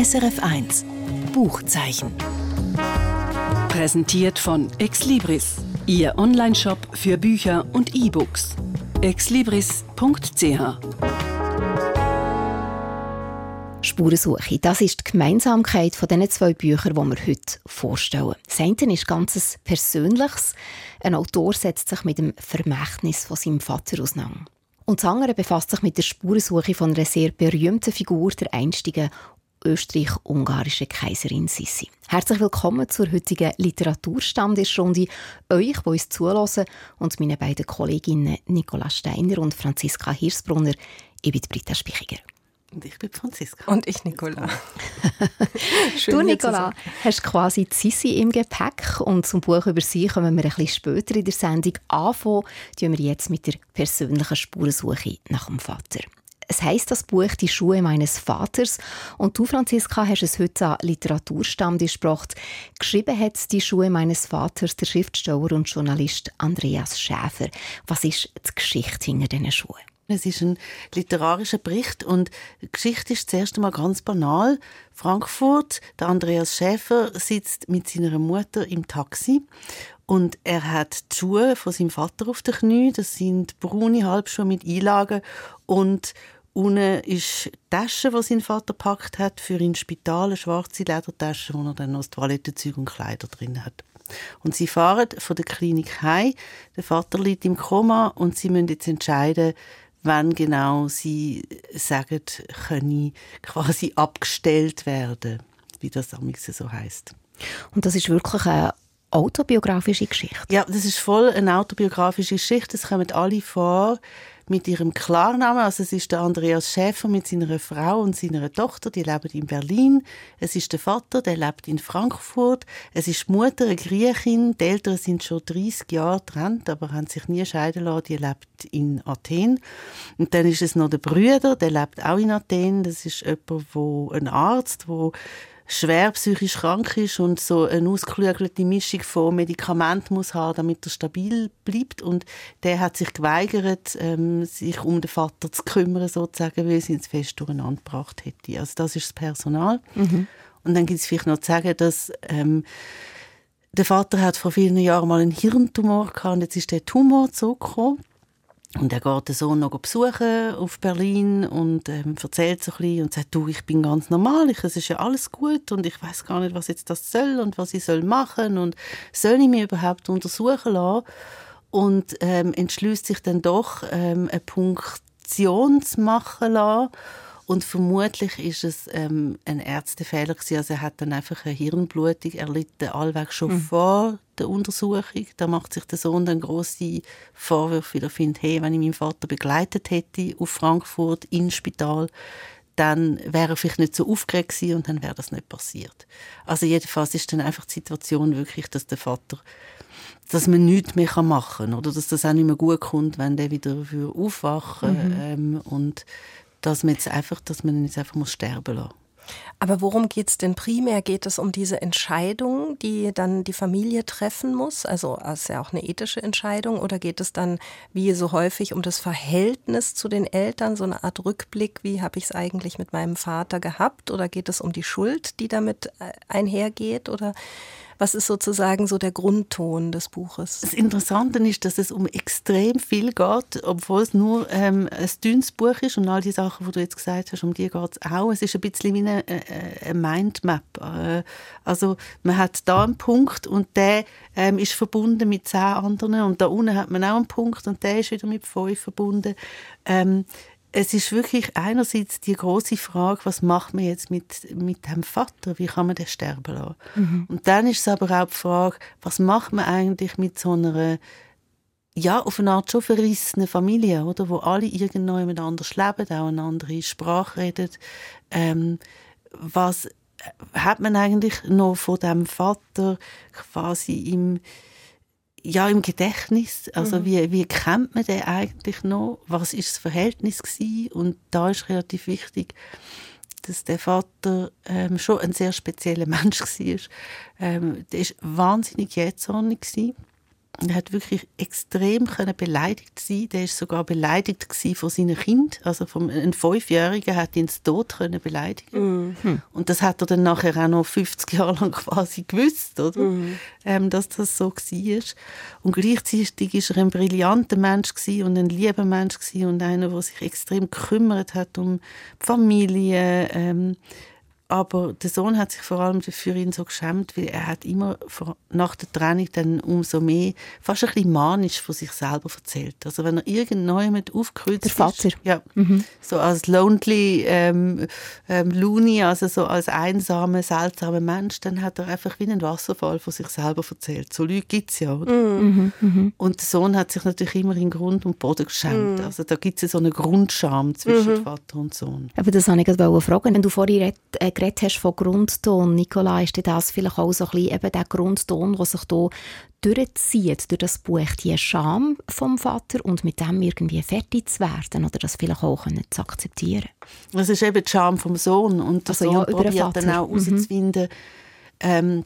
SRF 1 Buchzeichen. Präsentiert von Exlibris, Ihr Onlineshop für Bücher und E-Books. exlibris.ch Spurensuche. Das ist die Gemeinsamkeit von diesen zwei Büchern, die wir heute vorstellen. Das eine ist ganz Persönliches. Ein Autor setzt sich mit dem Vermächtnis von seinem Vater auseinander. Und das andere befasst sich mit der Spurensuche von einer sehr berühmten Figur der einstigen österreich-ungarischen Kaiserin Sissi. Herzlich willkommen zur heutigen Literaturstammtischrunde. Euch, die uns zulassen und meine beiden Kolleginnen Nicola Steiner und Franziska Hirsbrunner. Ich bin Britta Spichiger. Und ich bin Franziska. Und ich, Nicola. du, Nicola, hast quasi Sissi im Gepäck und zum Buch über sie kommen wir ein bisschen später in der Sendung. Anfangen tun wir jetzt mit der persönlichen Spurensuche nach dem Vater. Es heißt das Buch Die Schuhe meines Vaters und du, Franziska, hast es heute an Literaturstammtisch gebracht. Geschrieben hat die Schuhe meines Vaters der Schriftsteller und Journalist Andreas Schäfer. Was ist die Geschichte hinter diesen Schuhen? Es ist ein literarischer Bericht und die Geschichte ist zuerst einmal ganz banal. Frankfurt, der Andreas Schäfer sitzt mit seiner Mutter im Taxi und er hat die Schuhe von seinem Vater auf den Knie. Das sind braune Halbschuhe mit Einlagen und Unten ist die Tasche, die sein Vater packt hat, für ihn Spital, eine schwarze Ledertasche, wo er dann noch das Toilettenzeug und Kleider drin hat. Und sie fahren von der Klinik heim. Der Vater liegt im Koma und sie müssen jetzt entscheiden, wann genau sie sagen, können quasi abgestellt werden, wie das so heißt. Und das ist wirklich eine autobiografische Geschichte. Ja, das ist voll eine autobiografische Geschichte. Es kommen alle vor mit ihrem Klarnamen. Also es ist der Andreas Schäfer mit seiner Frau und seiner Tochter, die leben in Berlin. Es ist der Vater, der lebt in Frankfurt. Es ist die Mutter, eine Griechin. Die Eltern sind schon 30 Jahre getrennt, aber haben sich nie scheiden lassen. Die lebt in Athen. Und dann ist es noch der Brüder, der lebt auch in Athen. Das ist jemand, wo ein Arzt, wo schwer psychisch krank ist und so eine ausgeklügelte Mischung von Medikamenten muss haben, damit er stabil bleibt. Und der hat sich geweigert, ähm, sich um den Vater zu kümmern, sozusagen, weil sie ihn fest durcheinander gebracht hätte. Also das ist das Personal. Mhm. Und dann gibt es vielleicht noch zu sagen, dass ähm, der Vater hat vor vielen Jahren mal einen Hirntumor gehabt und jetzt ist der Tumor zurückgekommen. Und er geht den Sohn noch besuchen auf Berlin und ähm, erzählt so ein bisschen und sagt, du, ich bin ganz normal, ich, es ist ja alles gut und ich weiß gar nicht, was jetzt das soll und was ich soll machen und soll ich mich überhaupt untersuchen lassen? Und ähm, entschließt sich dann doch, ähm, eine Punktion zu machen lassen und vermutlich ist es ähm, ein Ärztefehler gewesen. Also er hat dann einfach eine Hirnblutung erlitten, allweg schon mhm. vor der Untersuchung. Da macht sich der Sohn dann große Vorwürfe, weil er findet, hey, wenn ich meinen Vater begleitet hätte auf Frankfurt ins Spital, dann wäre er vielleicht nicht so aufgeregt gewesen und dann wäre das nicht passiert. Also jedenfalls ist dann einfach die Situation wirklich, dass der Vater dass man nichts mehr machen kann oder dass das auch nicht mehr gut kommt, wenn der wieder aufwachen mhm. ähm, und dass man jetzt einfach, dass man jetzt einfach muss sterben lassen. Aber worum geht es denn primär? Geht es um diese Entscheidung, die dann die Familie treffen muss? Also das ist ja auch eine ethische Entscheidung. Oder geht es dann, wie so häufig, um das Verhältnis zu den Eltern, so eine Art Rückblick, wie habe ich es eigentlich mit meinem Vater gehabt? Oder geht es um die Schuld, die damit äh, einhergeht? Oder was ist sozusagen so der Grundton des Buches? Das Interessante ist, dass es um extrem viel geht, obwohl es nur ähm, ein dünnes Buch ist und all die Sachen, die du jetzt gesagt hast, um die geht es auch. Es ist ein bisschen wie eine, äh, eine Mindmap. Äh, also man hat da einen Punkt und der ähm, ist verbunden mit zehn anderen und da unten hat man auch einen Punkt und der ist wieder mit fünf verbunden. Ähm, es ist wirklich einerseits die große Frage, was macht man jetzt mit, mit dem Vater? Wie kann man den sterben lassen? Mhm. Und dann ist es aber auch die Frage, was macht man eigentlich mit so einer ja, auf eine Art schon verrissene Familie, oder? Wo alle irgendwo miteinander leben, auch eine andere Sprache reden. Ähm, was hat man eigentlich noch von dem Vater quasi im, ja, im Gedächtnis. Also, mhm. wie, wie kennt man den eigentlich noch? Was ist das Verhältnis gewesen? Und da ist relativ wichtig, dass der Vater ähm, schon ein sehr spezieller Mensch war. Ähm, der war wahnsinnig jähzornig gewesen. Er hat wirklich extrem können beleidigt sein. Der ist sogar beleidigt von seinem Kind. Also vom, ein Fünfjähriger hat ihn zu Tod können beleidigen. Mhm. Und das hat er dann nachher auch noch 50 Jahre lang quasi gewusst, oder? Mhm. Ähm, dass das so war. Und gleichzeitig war er ein brillanter Mensch und ein lieber Mensch und einer, der sich extrem gekümmert hat um die Familie, ähm, aber der Sohn hat sich vor allem für ihn so geschämt, weil er hat immer nach der Trennung dann umso mehr, fast ein bisschen manisch von sich selber erzählt. Also wenn er irgendjemand aufgekreuzt Der Vater. Ist, ja, mhm. so als lonely ähm, ähm, Looney, also so als einsamer, seltsamer Mensch, dann hat er einfach wie einen Wasserfall von sich selber erzählt. So Leute gibt es ja, oder? Mhm. Mhm. Und der Sohn hat sich natürlich immer in Grund und Boden geschämt. Mhm. Also da gibt es so eine Grundscham zwischen mhm. Vater und Sohn. Aber das wollte ich gerade fragen. Wenn du vorhin äh, geredet hast von Grundton, Nicola, ist das vielleicht auch so ein bisschen eben der Grundton, der sich hier durchzieht durch das Buch, die Scham vom Vater und mit dem irgendwie fertig zu werden oder das vielleicht auch zu akzeptieren? Das ist eben die Scham vom Sohn und der also, Sohn ja, probiert dann auch herauszufinden, mhm. ähm,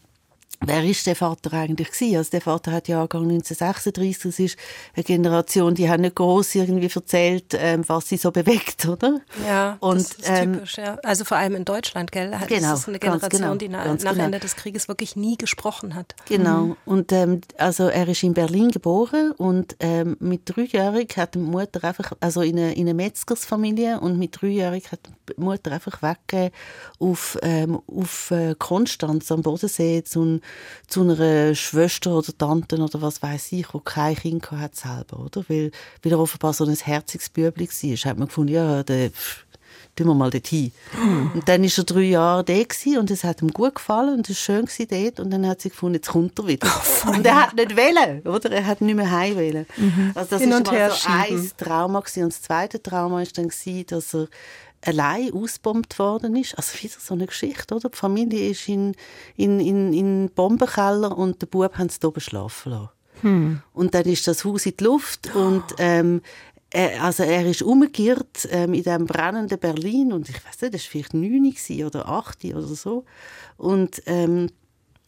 Wer ist der Vater eigentlich gewesen? Also der Vater hat Jahrgang 1936, das ist eine Generation, die haben nicht groß irgendwie erzählt, ähm, was sie so bewegt, oder? Ja, und, das ist ähm, typisch, ja. Also vor allem in Deutschland, gell? Das genau, ist eine Generation, genau, die nach, nach genau. Ende des Krieges wirklich nie gesprochen hat. Genau. Mhm. Und ähm, also er ist in Berlin geboren und ähm, mit dreijährig hat die Mutter einfach, also in einer eine Metzgersfamilie und mit dreijährig hat die Mutter einfach weggegeben auf, ähm, auf äh, Konstanz am Bodensee zu zu einer Schwester oder Tante oder was weiß ich, die kein Kind hat selber, oder? Weil, weil er offenbar so ein herziges Bübli war. Hat man gefunden, ja, der, tun wir mal dorthin. Und dann war er drei Jahre da und es hat ihm gut gefallen und es war schön dort. Und dann hat sie gefunden, jetzt kommt er wieder. Oh, und er hat nicht wählen, oder? Er hat nicht mehr heim wählen. Mhm. Also das Hin ist mal so ein Trauma gewesen. Und das zweite Trauma war dann, dass er allein ausbombt worden ist. Also wieder so eine Geschichte, oder? Die Familie ist in, in, in, in Bombenkeller und der Bub hat es oben schlafen lassen. Hm. Und dann ist das Haus in die Luft und ähm, er, also er ist umgekehrt ähm, in dem brennenden Berlin und ich weiß nicht, das war vielleicht neun oder acht oder so und ähm,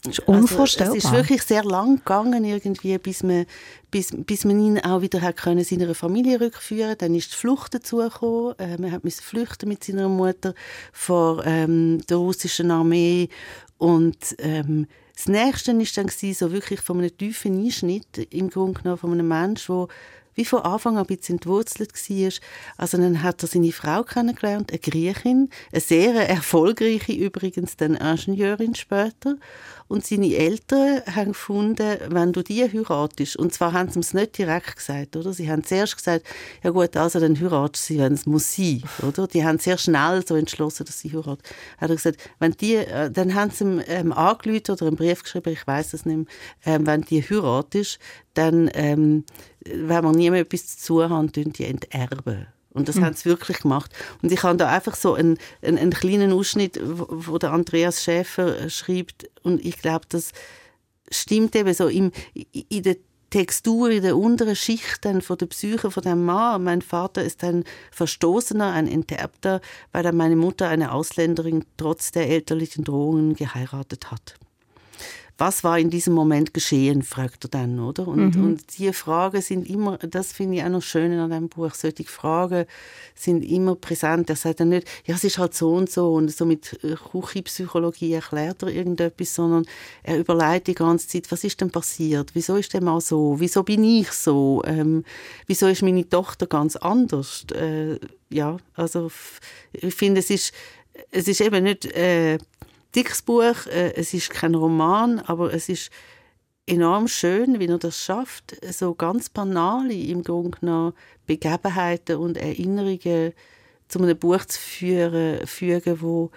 das ist unvorstellbar. Also, es ist wirklich sehr lang gegangen, irgendwie, bis man, bis, bis man ihn auch wieder hat können, seiner Familie rückführen Dann ist die Flucht dazugekommen. Äh, man musste flüchten mit seiner Mutter vor ähm, der russischen Armee. Und ähm, das Nächste war dann so wirklich von einem tiefen Einschnitt, im Grunde genommen von einem Menschen, der wie von Anfang an ein bisschen entwurzelt war. Also dann hat er seine Frau kennengelernt, eine Griechin, eine sehr erfolgreiche übrigens, dann Ingenieurin später. Und seine Eltern haben gefunden, wenn du die heiratest, und zwar haben sie es nicht direkt gesagt, oder? Sie haben zuerst gesagt, ja gut, also dann heiratest sie, wenn es muss sein, oder? Die haben sehr schnell so entschlossen, dass sie heiraten. Hat er gesagt, wenn die, äh, dann haben sie ihm ähm, angerufen oder einen Brief geschrieben, ich weiß es nicht mehr, ähm, wenn die heiratest, dann, ähm, wenn man niemand etwas zu haben, die enterben. Und das mhm. haben sie wirklich gemacht. Und ich habe da einfach so einen, einen, einen kleinen Ausschnitt, wo, wo, der Andreas Schäfer äh, schreibt. Und ich glaube, das stimmt eben so im, in der Textur in der unteren Schicht dann von der Psyche von dem Mann. Mein Vater ist ein Verstoßener, ein Enterbter, weil dann meine Mutter eine Ausländerin trotz der elterlichen Drohungen geheiratet hat was war in diesem Moment geschehen, fragt er dann, oder? Und, mhm. und diese Fragen sind immer, das finde ich auch noch schön an diesem Buch, solche Fragen sind immer präsent. Er sagt dann nicht, ja, es ist halt so und so und so mit äh, Küchenpsychologie erklärt er irgendetwas, sondern er überlegt die ganze Zeit, was ist denn passiert? Wieso ist denn mal so? Wieso bin ich so? Ähm, wieso ist meine Tochter ganz anders? Äh, ja, also ich finde, es ist, es ist eben nicht... Äh, dickes Buch. Äh, es ist kein Roman, aber es ist enorm schön, wie er das schafft, so ganz banale im Grunde genommen Begebenheiten und Erinnerungen zu einem Buch zu führen, fügen, wo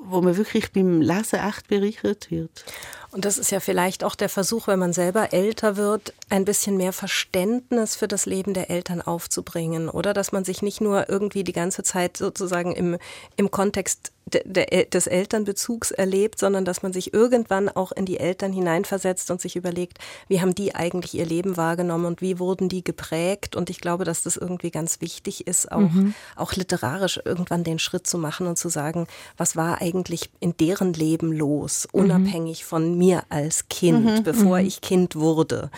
wo man wirklich beim Lesen echt bereichert wird. Und das ist ja vielleicht auch der Versuch, wenn man selber älter wird, ein bisschen mehr Verständnis für das Leben der Eltern aufzubringen, oder dass man sich nicht nur irgendwie die ganze Zeit sozusagen im, im Kontext des Elternbezugs erlebt, sondern dass man sich irgendwann auch in die Eltern hineinversetzt und sich überlegt, wie haben die eigentlich ihr Leben wahrgenommen und wie wurden die geprägt. Und ich glaube, dass das irgendwie ganz wichtig ist, auch, mhm. auch literarisch irgendwann den Schritt zu machen und zu sagen, was war eigentlich in deren Leben los, mhm. unabhängig mhm. von mir als Kind, mhm. bevor mhm. ich Kind wurde.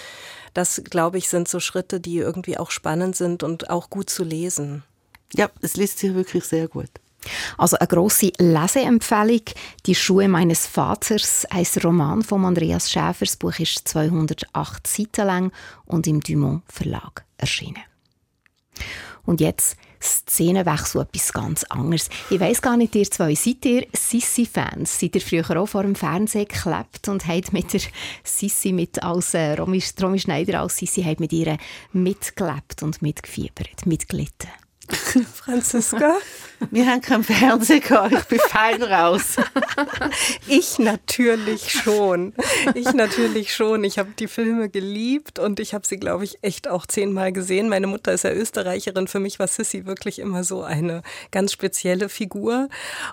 Das, glaube ich, sind so Schritte, die irgendwie auch spannend sind und auch gut zu lesen. Ja, es liest sich wirklich sehr gut. Also eine grosse Leseempfehlung. Die Schuhe meines Vaters, ein Roman von Andreas Schäfer. Das Buch ist 208 Seiten lang und im Dumont Verlag erschienen. Und jetzt Szenenwechsel, etwas ganz anderes. Ich weiss gar nicht, ihr zwei, seid ihr Sissi-Fans? Seid ihr früher auch vor dem Fernsehen geklebt und habt mit der Sissi, mit als äh, Romy, Romy Schneider als Sissi, habt mit ihr mitgelebt und mitgefiebert, mitgelitten? Franziska? Wir haben keinen Fernseher ich bin fein raus. ich natürlich schon. Ich natürlich schon. Ich habe die Filme geliebt und ich habe sie, glaube ich, echt auch zehnmal gesehen. Meine Mutter ist ja Österreicherin. Für mich war Sissy wirklich immer so eine ganz spezielle Figur.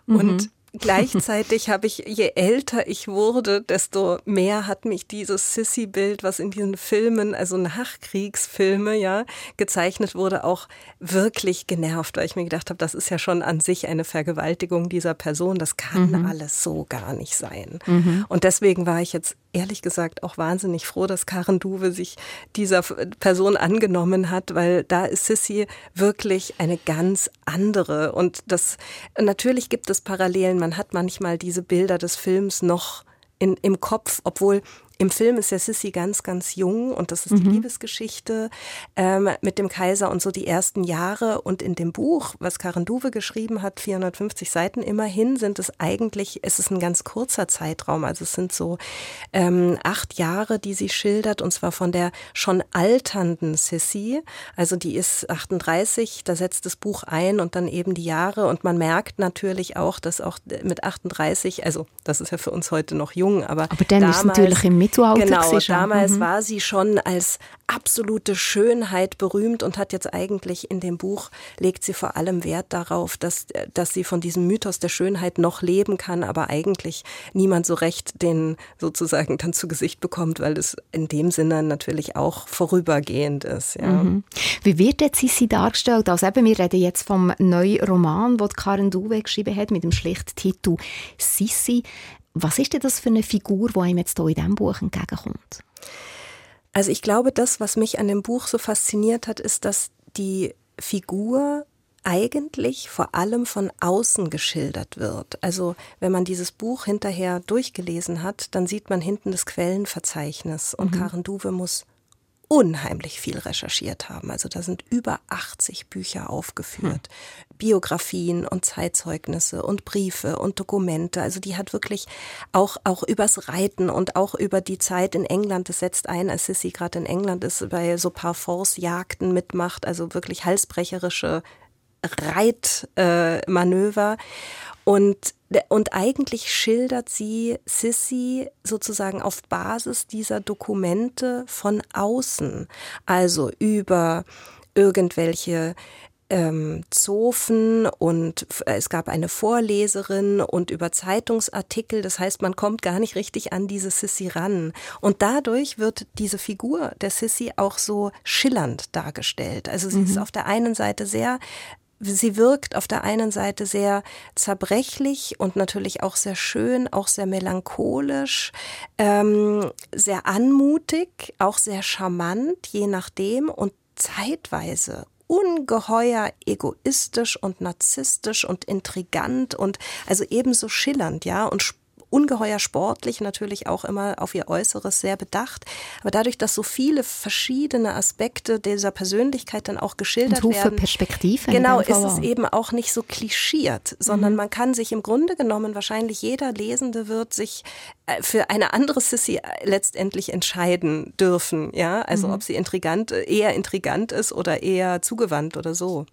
Und mhm. Gleichzeitig habe ich, je älter ich wurde, desto mehr hat mich dieses Sissy-Bild, was in diesen Filmen, also Nachkriegsfilme, ja, gezeichnet wurde, auch wirklich genervt, weil ich mir gedacht habe, das ist ja schon an sich eine Vergewaltigung dieser Person. Das kann mhm. alles so gar nicht sein. Mhm. Und deswegen war ich jetzt ehrlich gesagt auch wahnsinnig froh, dass Karen Duwe sich dieser Person angenommen hat, weil da ist Sissy wirklich eine ganz andere. Und das, natürlich gibt es Parallelen. Man hat manchmal diese Bilder des Films noch in, im Kopf, obwohl im Film ist ja Sissy ganz, ganz jung und das ist mhm. die Liebesgeschichte ähm, mit dem Kaiser und so die ersten Jahre. Und in dem Buch, was Karen Duwe geschrieben hat, 450 Seiten immerhin, sind es eigentlich, es ist ein ganz kurzer Zeitraum. Also es sind so ähm, acht Jahre, die sie schildert und zwar von der schon alternden Sissy. Also die ist 38, da setzt das Buch ein und dann eben die Jahre und man merkt natürlich auch, dass auch mit 38, also das ist ja für uns heute noch jung, aber, aber dann damals, ist natürlich im Mittelalter. Genau, damals mhm. war sie schon als absolute Schönheit berühmt und hat jetzt eigentlich in dem Buch, legt sie vor allem Wert darauf, dass, dass sie von diesem Mythos der Schönheit noch leben kann, aber eigentlich niemand so recht den sozusagen dann zu Gesicht bekommt, weil es in dem Sinne natürlich auch vorübergehend ist. Ja. Mhm. Wie wird jetzt Sissi dargestellt? Also eben, wir reden jetzt vom neuen Roman, den Karen Duwe geschrieben hat, mit dem schlichten Titel Sissi. Was ist denn das für eine Figur, die einem jetzt hier in diesem Buch entgegenkommt? Also ich glaube, das, was mich an dem Buch so fasziniert hat, ist, dass die Figur eigentlich vor allem von außen geschildert wird. Also wenn man dieses Buch hinterher durchgelesen hat, dann sieht man hinten das Quellenverzeichnis und mhm. Karen Duwe muss unheimlich viel recherchiert haben. Also da sind über 80 Bücher aufgeführt. Hm. Biografien und Zeitzeugnisse und Briefe und Dokumente. Also die hat wirklich auch, auch übers Reiten und auch über die Zeit in England, das setzt ein, als Sissy gerade in England ist, bei so Parforce-Jagden mitmacht, also wirklich halsbrecherische Reitmanöver. Äh, und und eigentlich schildert sie Sissy sozusagen auf Basis dieser Dokumente von außen, also über irgendwelche ähm, Zofen und es gab eine Vorleserin und über Zeitungsartikel. Das heißt, man kommt gar nicht richtig an diese Sissy ran. Und dadurch wird diese Figur der Sissy auch so schillernd dargestellt. Also sie mhm. ist auf der einen Seite sehr sie wirkt auf der einen Seite sehr zerbrechlich und natürlich auch sehr schön, auch sehr melancholisch, ähm, sehr anmutig, auch sehr charmant, je nachdem und zeitweise ungeheuer egoistisch und narzisstisch und intrigant und also ebenso schillernd, ja, und ungeheuer sportlich, natürlich auch immer auf ihr Äußeres sehr bedacht. Aber dadurch, dass so viele verschiedene Aspekte dieser Persönlichkeit dann auch geschildert und werden, Perspektiven genau, ist es eben auch nicht so klischiert, sondern mhm. man kann sich im Grunde genommen wahrscheinlich jeder Lesende wird sich äh, für eine andere Sissy letztendlich entscheiden dürfen, ja, also mhm. ob sie intrigant, eher intrigant ist oder eher zugewandt oder so.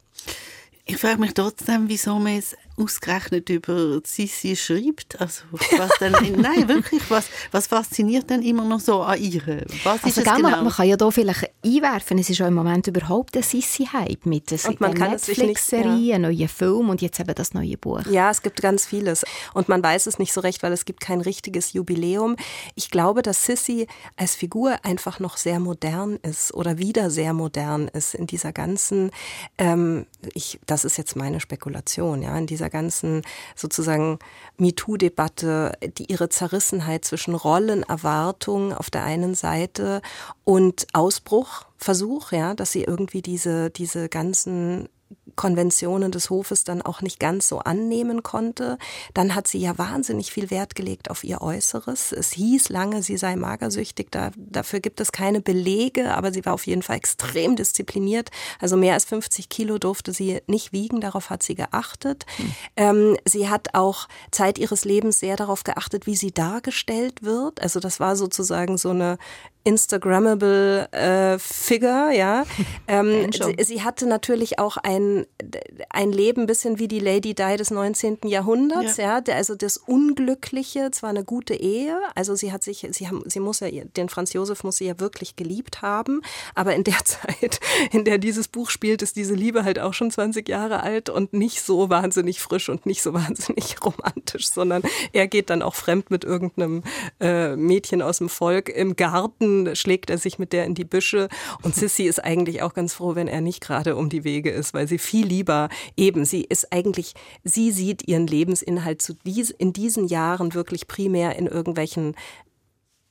Ich frage mich trotzdem, wieso man es ausgerechnet über Sissi schreibt. Also, was denn, nein, wirklich, was, was fasziniert denn immer noch so an ihr? Was also, ist genau? man, kann ja da vielleicht einwerfen, es ist ja im Moment überhaupt ein Sissi-Hype mit der Netflix-Serie, einem neuen Film und jetzt eben das neue Buch. Ja, es gibt ganz vieles und man weiß es nicht so recht, weil es gibt kein richtiges Jubiläum. Ich glaube, dass Sissi als Figur einfach noch sehr modern ist oder wieder sehr modern ist in dieser ganzen, ähm, ich, das ist jetzt meine Spekulation, ja, in dieser dieser ganzen sozusagen MeToo-Debatte, die ihre Zerrissenheit zwischen Rollenerwartung auf der einen Seite und Ausbruchversuch, ja, dass sie irgendwie diese, diese ganzen Konventionen des Hofes dann auch nicht ganz so annehmen konnte. Dann hat sie ja wahnsinnig viel Wert gelegt auf ihr Äußeres. Es hieß lange, sie sei magersüchtig. Da, dafür gibt es keine Belege, aber sie war auf jeden Fall extrem diszipliniert. Also mehr als 50 Kilo durfte sie nicht wiegen. Darauf hat sie geachtet. Hm. Ähm, sie hat auch Zeit ihres Lebens sehr darauf geachtet, wie sie dargestellt wird. Also das war sozusagen so eine Instagrammable äh, Figure, ja. Ähm, sie, sie, hatte natürlich auch ein, ein Leben bisschen wie die Lady Di des 19. Jahrhunderts, ja. ja. Also das Unglückliche, zwar eine gute Ehe, also sie hat sich, sie, haben, sie muss ja, den Franz Josef muss sie ja wirklich geliebt haben, aber in der Zeit, in der dieses Buch spielt, ist diese Liebe halt auch schon 20 Jahre alt und nicht so wahnsinnig frisch und nicht so wahnsinnig romantisch, sondern er geht dann auch fremd mit irgendeinem äh, Mädchen aus dem Volk im Garten schlägt er sich mit der in die Büsche. Und Sissy ist eigentlich auch ganz froh, wenn er nicht gerade um die Wege ist, weil sie viel lieber eben, sie ist eigentlich, sie sieht ihren Lebensinhalt zu dies, in diesen Jahren wirklich primär in irgendwelchen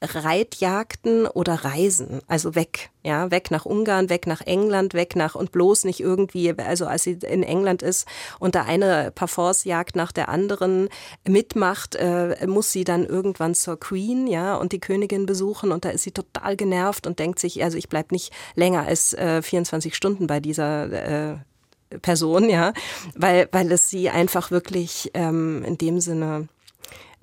Reitjagden oder Reisen, also weg, ja, weg nach Ungarn, weg nach England, weg nach und bloß nicht irgendwie, also als sie in England ist und da eine Parforce-Jagd nach der anderen mitmacht, äh, muss sie dann irgendwann zur Queen, ja, und die Königin besuchen und da ist sie total genervt und denkt sich, also ich bleib nicht länger als äh, 24 Stunden bei dieser äh, Person, ja, weil, weil es sie einfach wirklich ähm, in dem Sinne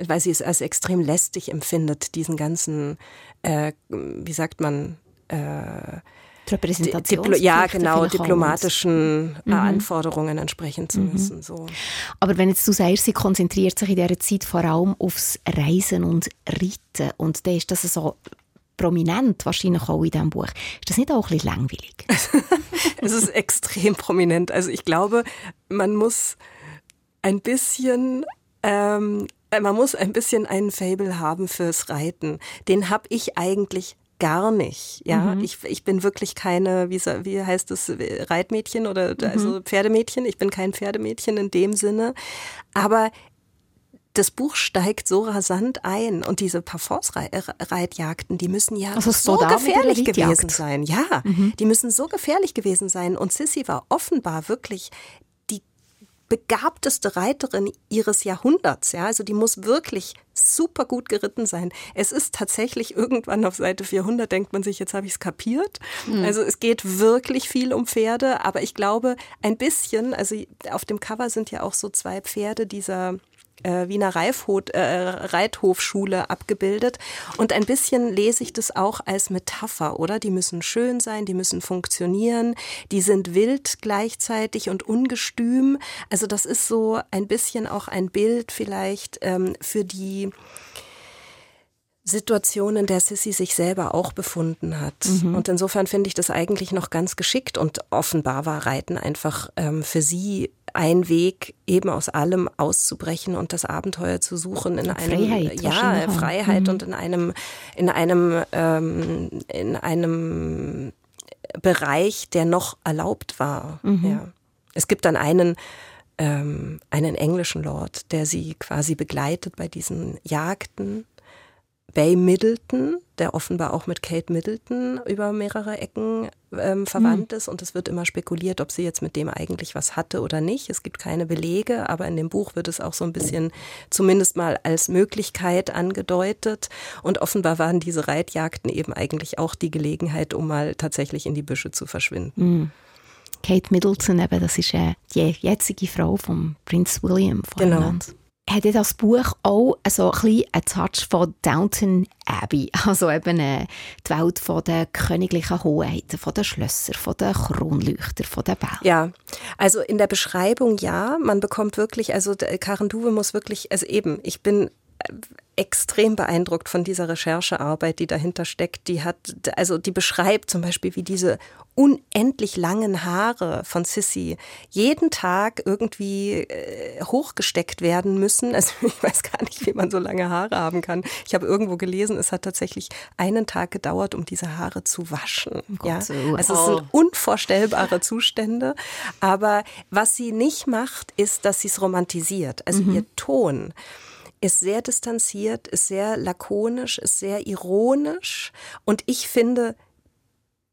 weil sie es als extrem lästig empfindet, diesen ganzen, äh, wie sagt man, äh, Diplo ja, genau, diplomatischen mhm. Anforderungen entsprechen zu mhm. müssen. So. Aber wenn jetzt du sagst, sie konzentriert sich in dieser Zeit vor allem aufs Reisen und Reiten und dann ist das so prominent wahrscheinlich auch in diesem Buch. Ist das nicht auch ein bisschen langweilig? es ist extrem prominent. Also ich glaube, man muss ein bisschen ähm, äh, man muss ein bisschen einen Fable haben fürs Reiten. Den habe ich eigentlich gar nicht. Ja, mhm. ich, ich bin wirklich keine, wie, wie heißt es, Reitmädchen oder mhm. also Pferdemädchen. Ich bin kein Pferdemädchen in dem Sinne. Aber das Buch steigt so rasant ein und diese Parforce-Reitjagden, die müssen ja also so gefährlich gewesen sein. Ja, mhm. die müssen so gefährlich gewesen sein. Und Sissy war offenbar wirklich begabteste Reiterin ihres Jahrhunderts. Ja, also die muss wirklich super gut geritten sein. Es ist tatsächlich irgendwann auf Seite 400 denkt man sich, jetzt habe ich es kapiert. Mhm. Also es geht wirklich viel um Pferde, aber ich glaube ein bisschen, also auf dem Cover sind ja auch so zwei Pferde dieser äh, Wiener Reifhof, äh, Reithofschule abgebildet. Und ein bisschen lese ich das auch als Metapher, oder? Die müssen schön sein, die müssen funktionieren, die sind wild gleichzeitig und ungestüm. Also das ist so ein bisschen auch ein Bild vielleicht ähm, für die Situation, in der Sissy sich selber auch befunden hat. Mhm. Und insofern finde ich das eigentlich noch ganz geschickt und offenbar war Reiten einfach ähm, für sie ein Weg, eben aus allem auszubrechen und das Abenteuer zu suchen in einem Freiheit, ja Freiheit mhm. und in einem in einem ähm, in einem Bereich, der noch erlaubt war. Mhm. Ja. Es gibt dann einen ähm, einen englischen Lord, der sie quasi begleitet bei diesen Jagden Bay Middleton, der offenbar auch mit Kate Middleton über mehrere Ecken ähm, verwandt mhm. ist. Und es wird immer spekuliert, ob sie jetzt mit dem eigentlich was hatte oder nicht. Es gibt keine Belege, aber in dem Buch wird es auch so ein bisschen zumindest mal als Möglichkeit angedeutet. Und offenbar waren diese Reitjagden eben eigentlich auch die Gelegenheit, um mal tatsächlich in die Büsche zu verschwinden. Mhm. Kate Middleton, eben, das ist äh, die jetzige Frau von Prinz William von genau. England hat das Buch auch so ein bisschen einen Touch von Downton Abbey, also eben äh, die Welt von der königlichen Hoheiten, von den Schlössern, von den Kronleuchter, von den Bällen. Ja, also in der Beschreibung ja, man bekommt wirklich, also Karen Duwe muss wirklich, also eben, ich bin extrem beeindruckt von dieser Recherchearbeit, die dahinter steckt. Die hat, also die beschreibt zum Beispiel, wie diese unendlich langen Haare von Sissy jeden Tag irgendwie äh, hochgesteckt werden müssen. Also ich weiß gar nicht, wie man so lange Haare haben kann. Ich habe irgendwo gelesen, es hat tatsächlich einen Tag gedauert, um diese Haare zu waschen. Oh ja, also es sind unvorstellbare Zustände. Aber was sie nicht macht, ist, dass sie es romantisiert. Also mhm. ihr Ton ist sehr distanziert, ist sehr lakonisch, ist sehr ironisch und ich finde,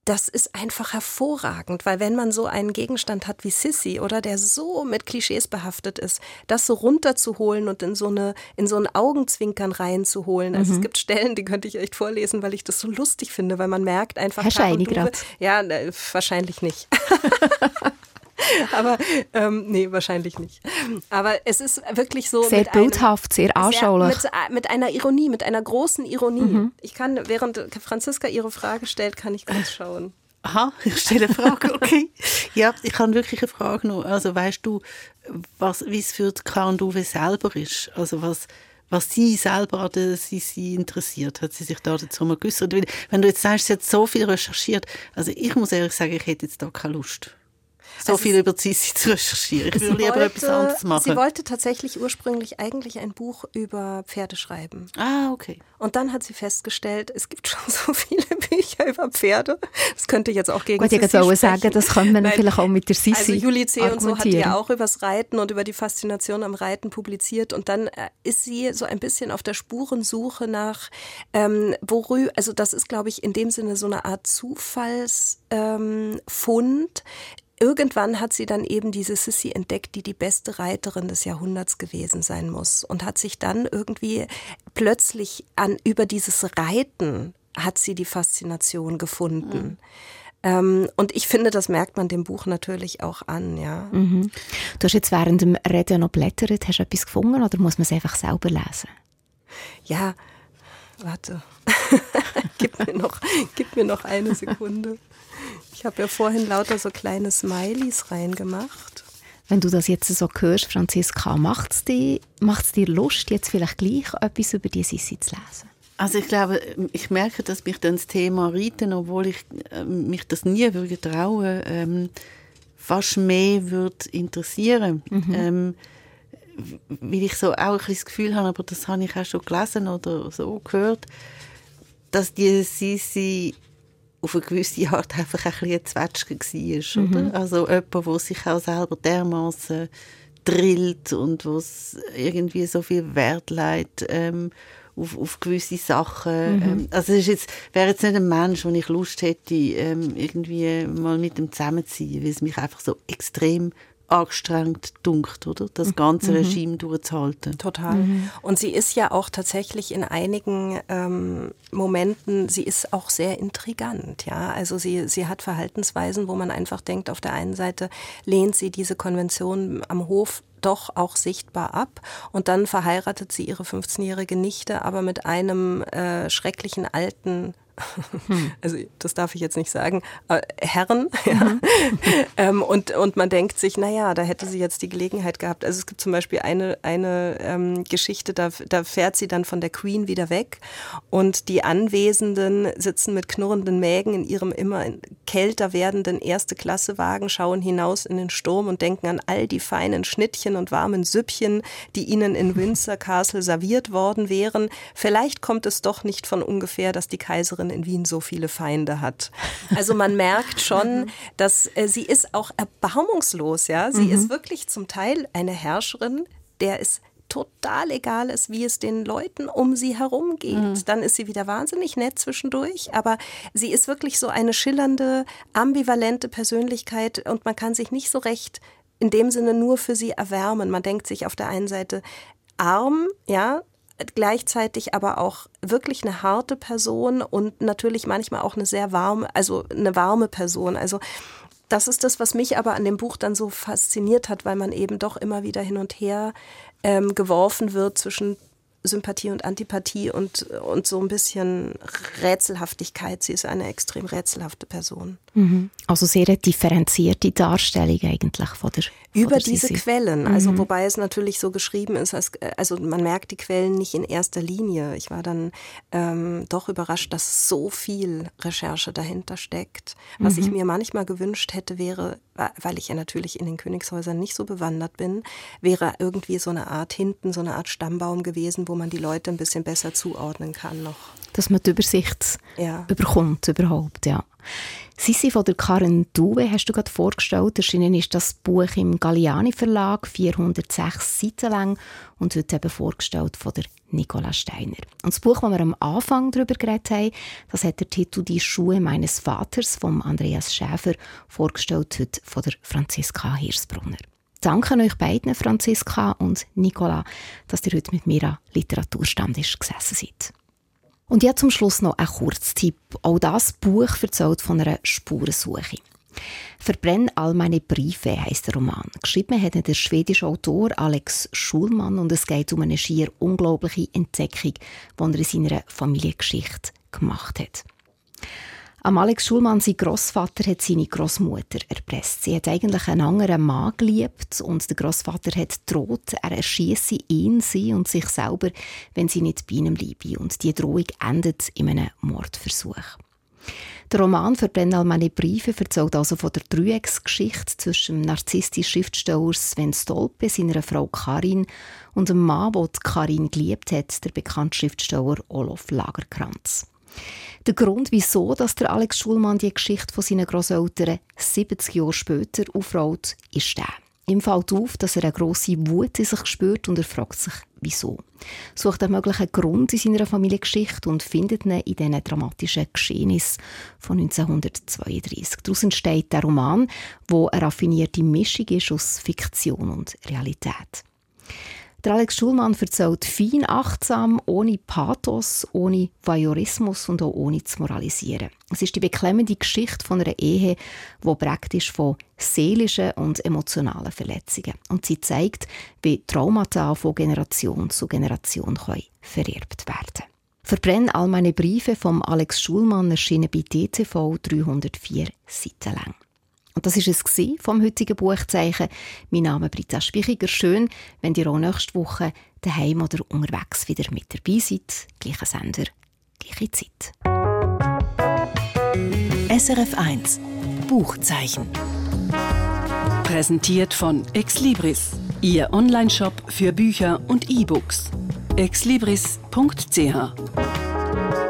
das ist einfach hervorragend, weil wenn man so einen Gegenstand hat wie Sissy oder der so mit Klischees behaftet ist, das so runterzuholen und in so eine in so ein Augenzwinkern reinzuholen. Also mhm. es gibt Stellen, die könnte ich echt vorlesen, weil ich das so lustig finde, weil man merkt einfach. Hast du eine gerade? Ja, ne, wahrscheinlich nicht. Aber ähm, nee, wahrscheinlich nicht. Aber es ist wirklich so. Sehr bildhaft, sehr anschaulich. Sehr, mit, mit, einer Ironie, mit einer großen Ironie. Mhm. Ich kann, während Franziska ihre Frage stellt, kann ich kurz schauen. Aha, ich stelle eine Frage, okay. ja, ich habe wirklich eine Frage noch. Also weißt du, was, wie es für K und Uwe selber ist? Also was, was sie selber an der Sisi interessiert, hat sie sich da dazu mal geäußert? Wenn du jetzt sagst, sie hat so viel recherchiert, also ich muss ehrlich sagen, ich hätte jetzt da keine Lust so also viel über Sissi zu recherchieren. Ich würde lieber wollte, etwas anderes machen. Sie wollte tatsächlich ursprünglich eigentlich ein Buch über Pferde schreiben. Ah, okay. Und dann hat sie festgestellt, es gibt schon so viele Bücher über Pferde. Das könnte jetzt auch gegen Gut, ich Sissi sagen, das kann man Nein, vielleicht auch mit der Sissi Also Julie C. und so hat ja auch über das Reiten und über die Faszination am Reiten publiziert. Und dann äh, ist sie so ein bisschen auf der Spurensuche nach, ähm, worüber, also das ist, glaube ich, in dem Sinne so eine Art Zufallsfund. Ähm, irgendwann hat sie dann eben diese Sissy entdeckt, die die beste Reiterin des Jahrhunderts gewesen sein muss und hat sich dann irgendwie plötzlich an über dieses Reiten hat sie die Faszination gefunden. Mhm. Ähm, und ich finde, das merkt man dem Buch natürlich auch an, ja. Mhm. Du hast jetzt während dem Reden noch blättert, hast du etwas gefunden oder muss man es einfach selber lesen? Ja, warte. gib, mir noch, gib mir noch eine Sekunde. Ich habe ja vorhin lauter so kleine Smileys reingemacht. Wenn du das jetzt so hörst, Franziska, macht es dir, dir Lust, jetzt vielleicht gleich etwas über die Sissi zu lesen? Also ich glaube, ich merke, dass mich dann das Thema Reiten, obwohl ich äh, mich das nie würde trauen, ähm, fast mehr würde interessieren. Mhm. Ähm, weil ich so auch ein das Gefühl habe, aber das habe ich auch schon gelesen oder so gehört, dass die Sisi auf eine gewisse Art einfach ein bisschen ein Zwetschge war, oder? Mhm. Also jemand, der sich auch selber dermaßen drillt und was irgendwie so viel Wert legt ähm, auf, auf gewisse Sachen. Mhm. Ähm, also es ist jetzt, wäre jetzt nicht ein Mensch, wo ich Lust hätte, ähm, irgendwie mal mit ihm zusammenzuziehen, weil es mich einfach so extrem angestrengt dunkt, oder? Das ganze mhm. Regime durchzuhalten. Total. Mhm. Und sie ist ja auch tatsächlich in einigen ähm, Momenten, sie ist auch sehr intrigant, ja. Also sie, sie hat Verhaltensweisen, wo man einfach denkt, auf der einen Seite lehnt sie diese Konvention am Hof doch auch sichtbar ab. Und dann verheiratet sie ihre 15-jährige Nichte, aber mit einem äh, schrecklichen alten hm. also das darf ich jetzt nicht sagen, äh, Herren, ja. Mhm. ähm, und, und man denkt sich, naja, da hätte sie jetzt die Gelegenheit gehabt. Also es gibt zum Beispiel eine, eine ähm, Geschichte, da, da fährt sie dann von der Queen wieder weg und die Anwesenden sitzen mit knurrenden Mägen in ihrem immer kälter werdenden Erste-Klasse-Wagen, schauen hinaus in den Sturm und denken an all die feinen Schnittchen und warmen Süppchen, die ihnen in Windsor Castle serviert worden wären. Vielleicht kommt es doch nicht von ungefähr, dass die Kaiserin Schauspielerin in Wien so viele Feinde hat. Also man merkt schon, mhm. dass äh, sie ist auch erbarmungslos, ja. Sie mhm. ist wirklich zum Teil eine Herrscherin, der es total egal ist, wie es den Leuten um sie herum geht. Mhm. Dann ist sie wieder wahnsinnig nett zwischendurch, aber sie ist wirklich so eine schillernde, ambivalente Persönlichkeit und man kann sich nicht so recht in dem Sinne nur für sie erwärmen. Man denkt sich auf der einen Seite arm, ja, gleichzeitig aber auch wirklich eine harte Person und natürlich manchmal auch eine sehr warme, also eine warme Person. Also das ist das, was mich aber an dem Buch dann so fasziniert hat, weil man eben doch immer wieder hin und her ähm, geworfen wird zwischen Sympathie und Antipathie und, und so ein bisschen Rätselhaftigkeit. Sie ist eine extrem rätselhafte Person. Mhm. Also sehr differenzierte Darstellung eigentlich von der von Über der diese Quellen, also mhm. wobei es natürlich so geschrieben ist, als, also man merkt die Quellen nicht in erster Linie. Ich war dann ähm, doch überrascht, dass so viel Recherche dahinter steckt. Was mhm. ich mir manchmal gewünscht hätte, wäre, weil ich ja natürlich in den Königshäusern nicht so bewandert bin, wäre irgendwie so eine Art hinten, so eine Art Stammbaum gewesen, wo man die Leute ein bisschen besser zuordnen kann noch. Dass man die Übersicht ja. überkommt überhaupt, ja. Sissi von der Karen Duwe hast du gerade vorgestellt. Erschienen ist das Buch im Galliani Verlag, 406 Seiten lang und wird eben vorgestellt von der Nicola Steiner. Und das Buch, das wir am Anfang darüber geredet haben, das hat der Titel «Die Schuhe meines Vaters» von Andreas Schäfer vorgestellt, heute von der Franziska Hirsbrunner. Danke euch beiden, Franziska und Nicola, dass ihr heute mit mir am Literaturstammtisch gesessen seid. Und jetzt zum Schluss noch ein Kurztipp. Auch das Buch erzählt von einer Spurensuche. Verbrenn all meine Briefe heißt der Roman. Geschrieben hat der schwedische Autor Alex Schulmann und es geht um eine schier unglaubliche Entdeckung, die er in seiner Familiengeschichte gemacht hat. Am Alex Schulmann, sein Großvater, hat seine Großmutter erpresst. Sie hat eigentlich einen anderen Mann geliebt und der Großvater hat droht, er erschieße ihn, sie und sich selber, wenn sie nicht bei ihm bleibe. Und die Drohung endet in einem Mordversuch. Der Roman «Verbrenn all meine Briefe» erzählt also von der Dreiecksgeschichte zwischen dem narzisstischen Schriftsteller Sven Stolpe, seiner Frau Karin und dem Mann, der Karin geliebt hat, der bekannte Schriftsteller Olof Lagerkrantz. Der Grund, wieso dass der Alex Schulmann die Geschichte von seinen Großeltern 70 Jahre später aufrollt, ist der. Ihm fällt auf, dass er eine grosse Wut in sich spürt und er fragt sich, wieso. Sucht einen möglichen Grund in seiner Familiengeschichte und findet ihn in diesen dramatischen Geschehnissen von 1932. Daraus entsteht der Roman, wo eine raffinierte Mischung ist aus Fiktion und Realität. Der Alex Schulmann erzählt fein, achtsam, ohne Pathos, ohne Voyeurismus und auch ohne zu moralisieren. Es ist die beklemmende Geschichte von einer Ehe, die praktisch von seelischen und emotionalen Verletzungen. Und sie zeigt, wie Traumata von Generation zu Generation vererbt werden. Verbrenn all meine Briefe vom Alex Schulmann erschienen bei DTV 304 Seiten lang. Und das ist es vom heutigen Buchzeichen. Mein Name ist Britta Spichiger. Schön, wenn ihr auch nächste Woche daheim oder unterwegs wieder mit dabei seid. Gleicher Sender, gleiche Zeit. SRF 1 Buchzeichen. Präsentiert von Exlibris, Ihr Onlineshop für Bücher und E-Books. exlibris.ch